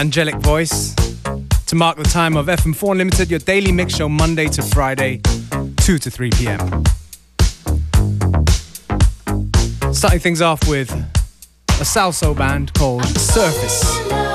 angelic voice to mark the time of FM4 Unlimited, your daily mix show Monday to Friday, 2 to 3 p.m. Starting things off with a salsa band called Surface.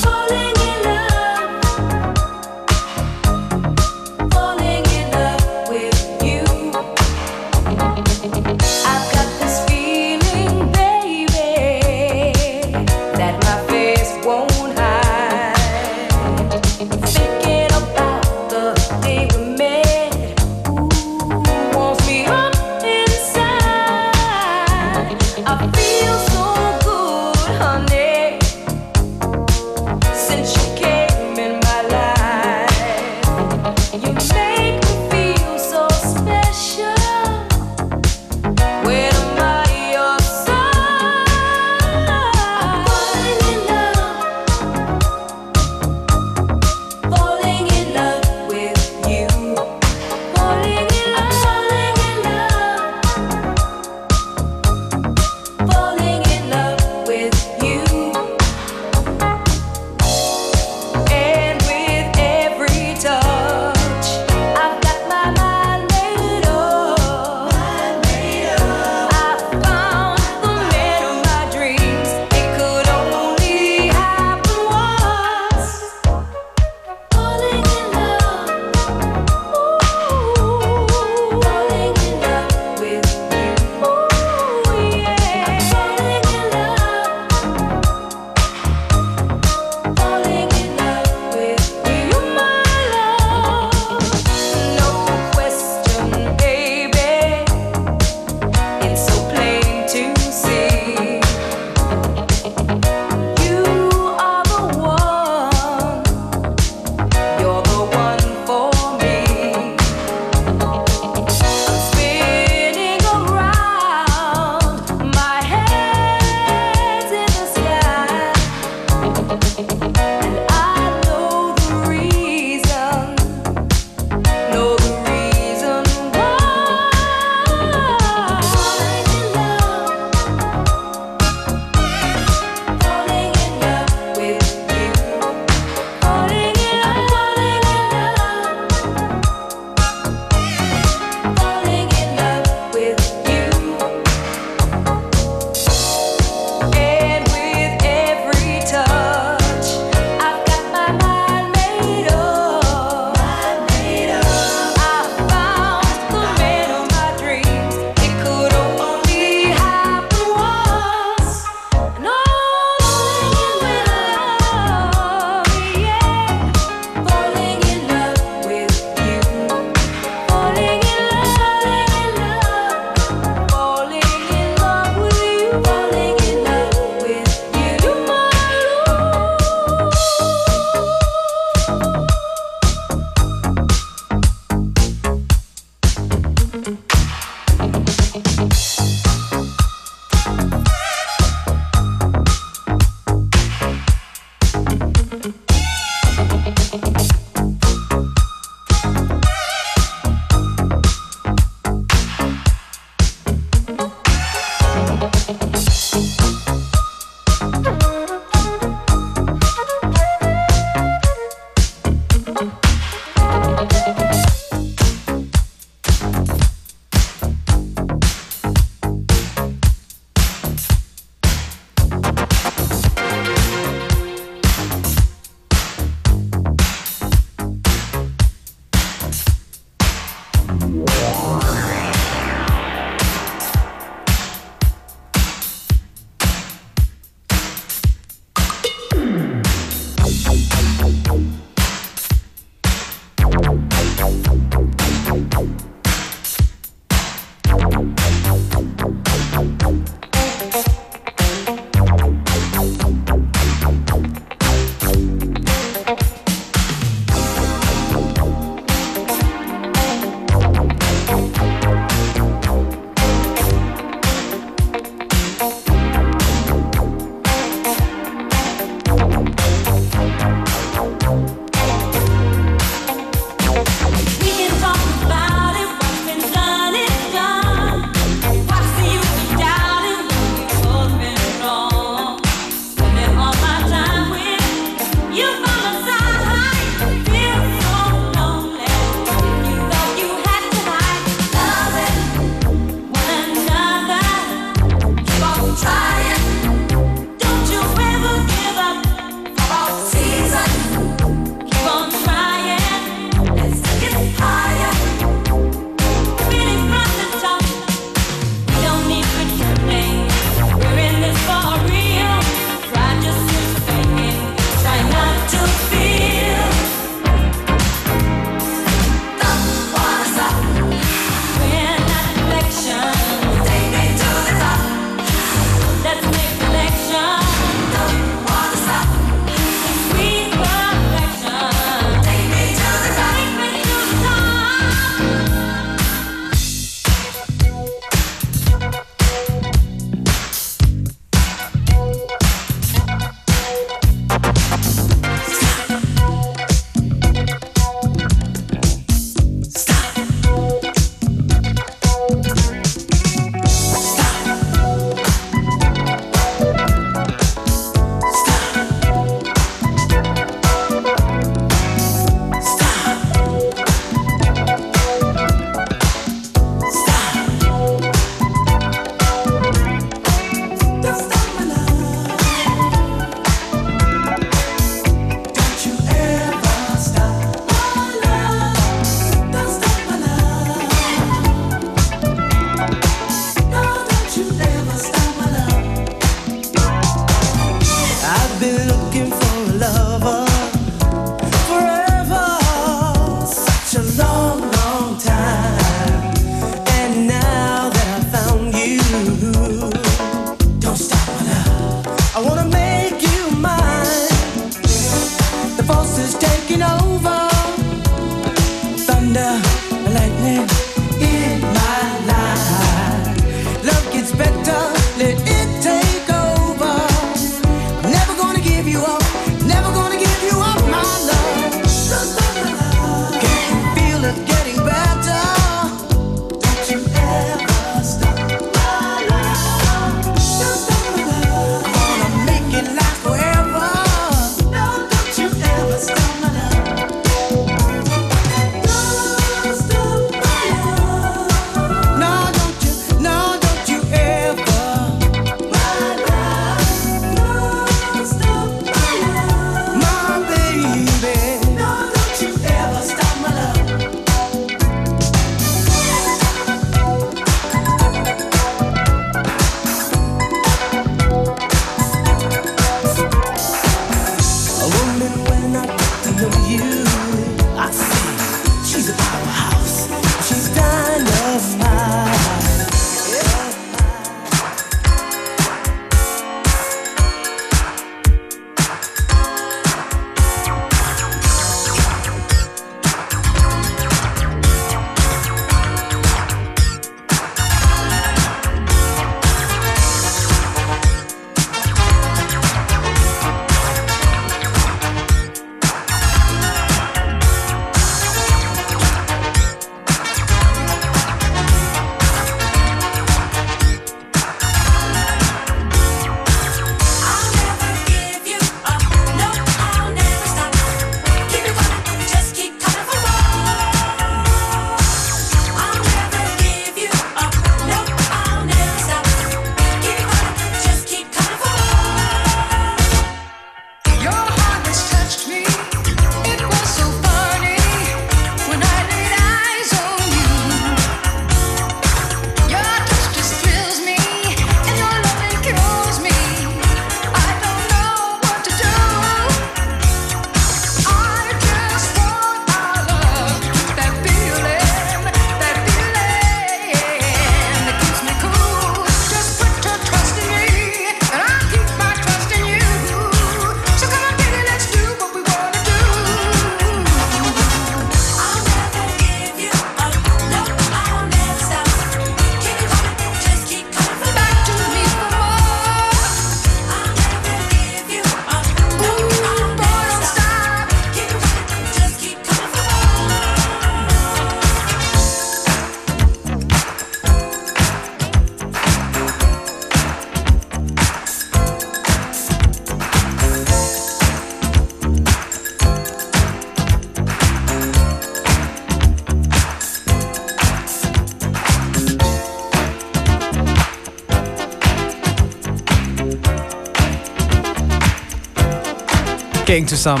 Getting to some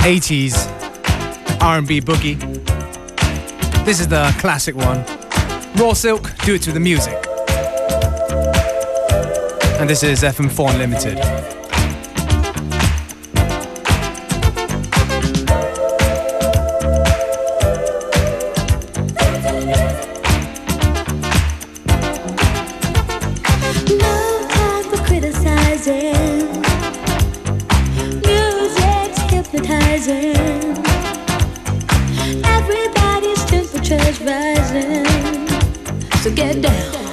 80s R&B boogie. This is the classic one. Raw Silk, do it to the music. And this is FM4 Unlimited. rising. So get down.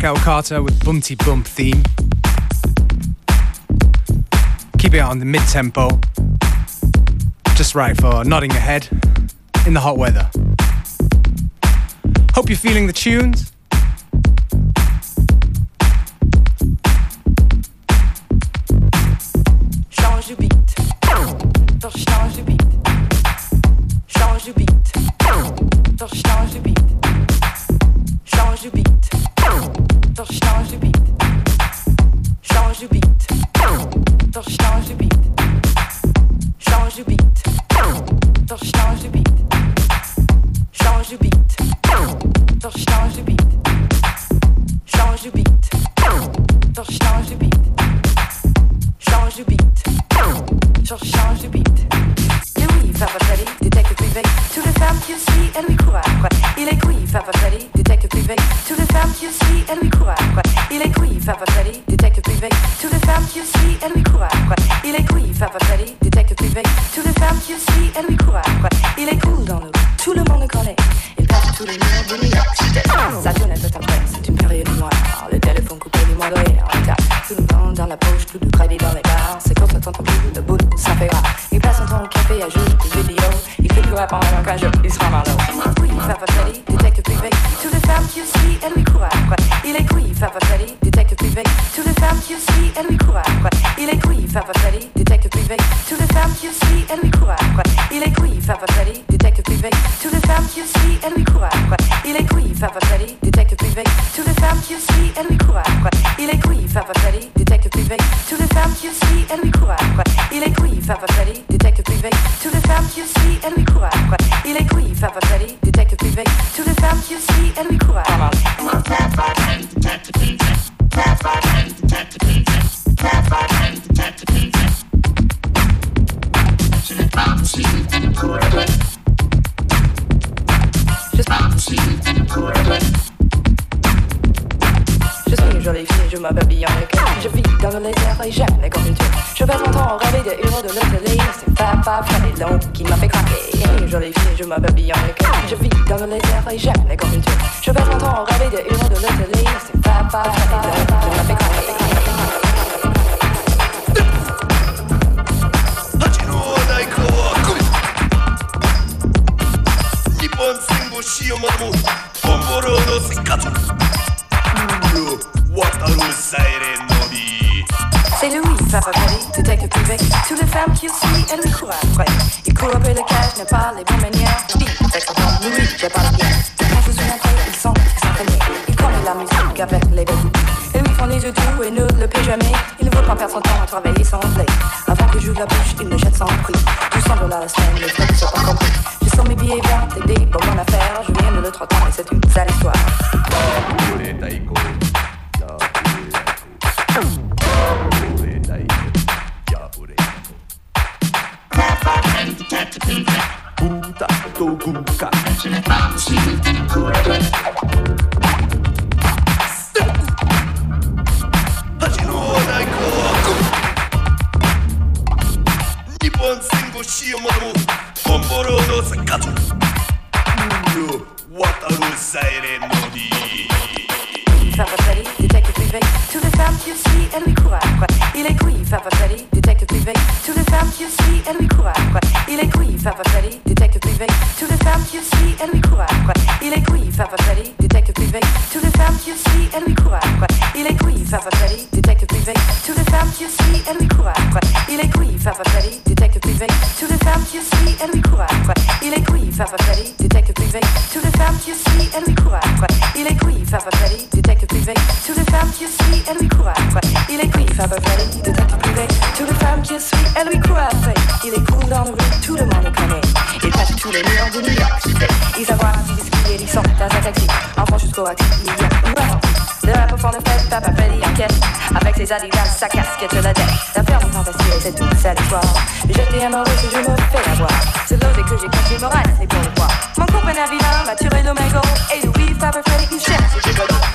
Derrick L. Carter with Bumpty Bump theme. Keep it on the mid tempo. Just right for nodding your head in the hot weather. Hope you're feeling the tunes. trucs de travailler dans les bars. C'est quand ça t'entend plus de boulot, ça fait rare. Il passe son temps au café à jouer des vidéos. Il fait du rap en langage, il se rend de et ne le paie jamais. Il ne veut pas perdre son temps à travailler sans reflet. Avant que j'ouvre la bouche, il me jette sans prix. Du sang de la semaine, les frais ne sont pas compris. Je sens mes billets verts, J'étais amoureux si je me fais avoir. C'est l'osé que j'ai caché moral, c'est pour le voir. Mon copain Avila m'a tiré de le magot. Et Louis Faber Freddy, il cherche, j'ai pas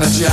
got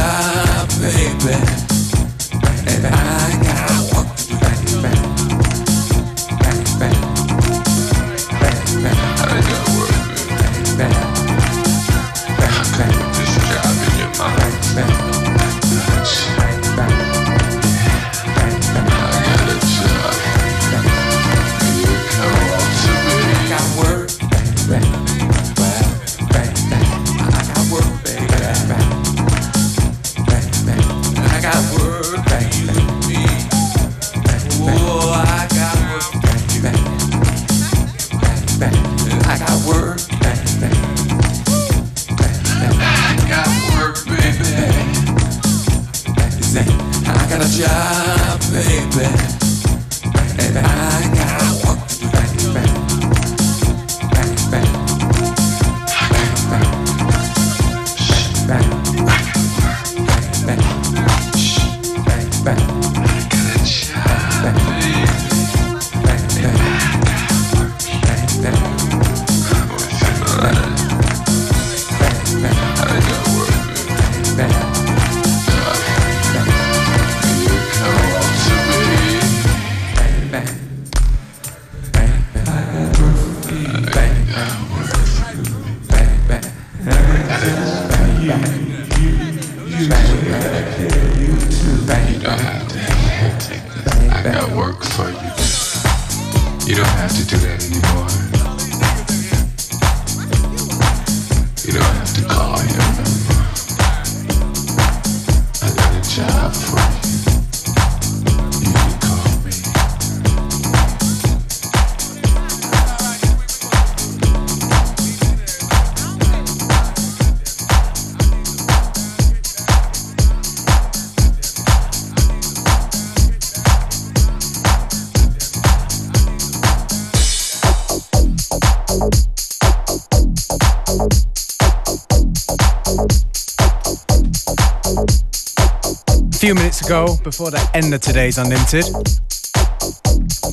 Minutes ago, before the end of today's Unlimited,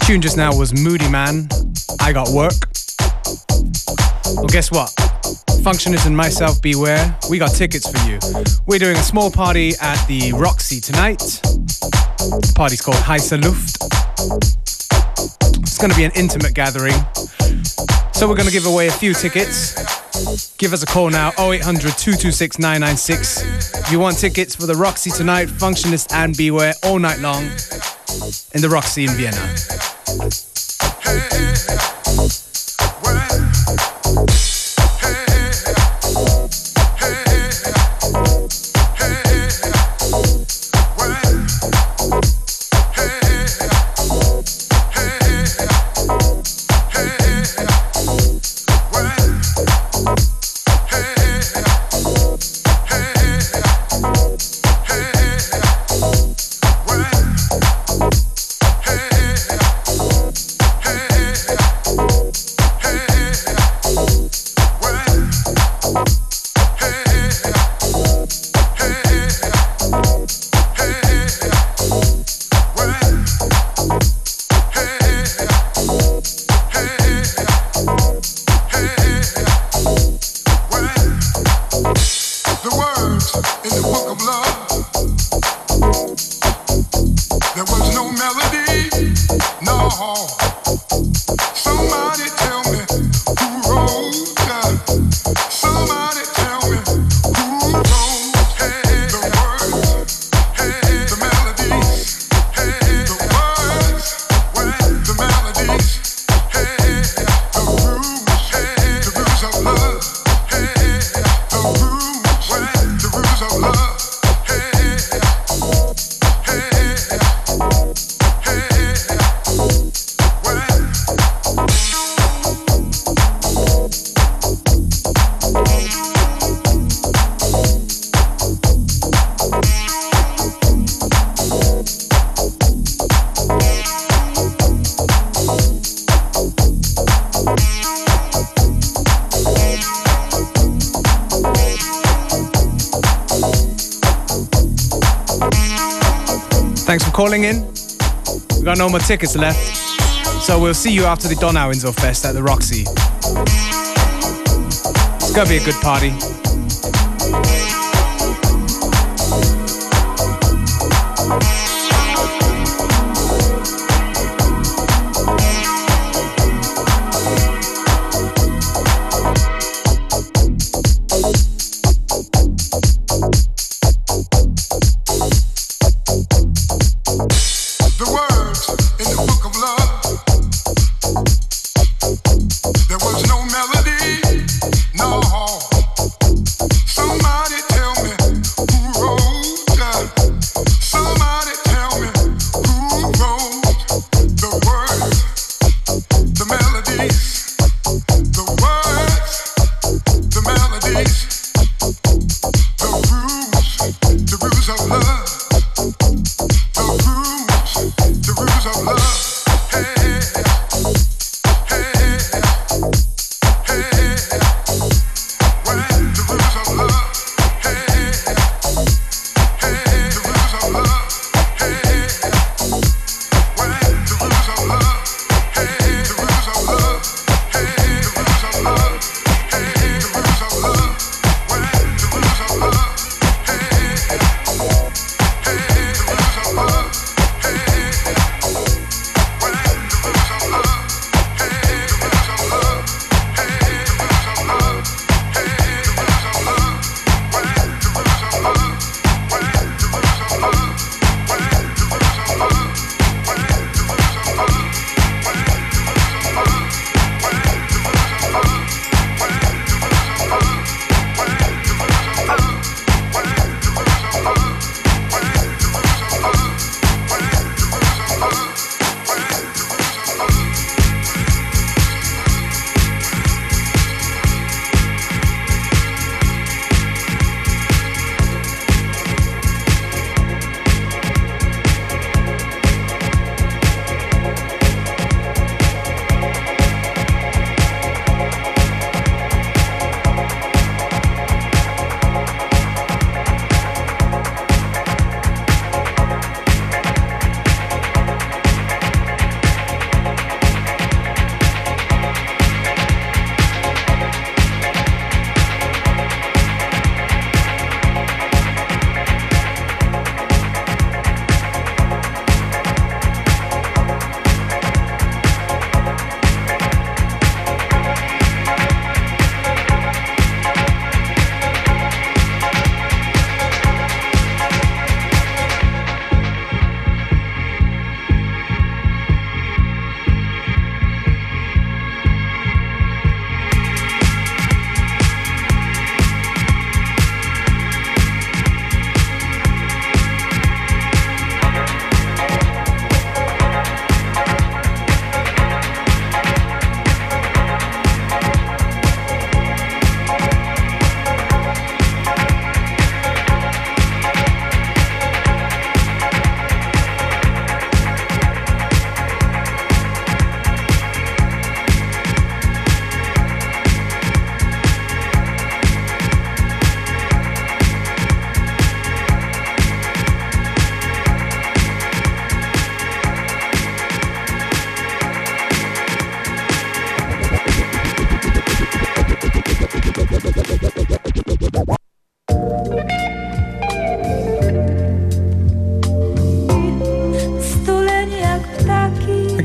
tune just now was Moodymann. I got work. Well, guess what? Functionist and myself, beware. We got tickets for you. We're doing a small party at the Roxy tonight. The party's called Heise Luft. It's going to be an intimate gathering. So we're going to give away a few tickets. Give us a call now 0800 226 996. You want tickets for the Roxy tonight, Functionist and Beware all night long in the Roxy in Vienna. More tickets left. So we'll see you after the Donauinsel Fest at the Roxy. It's gonna be a good party.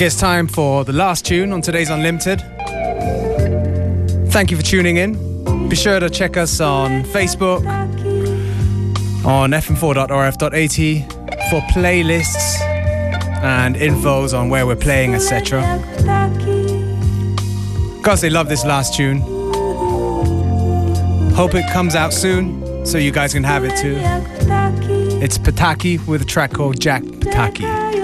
I guess time for the last tune on today's Unlimited. Thank you for tuning in. Be sure to check us on Facebook, on fm4.orf.at for playlists and infos on where we're playing, etc. They love this last tune. Hope it comes out soon so you guys can have it too. It's Pataki with a track called Jack Pataki.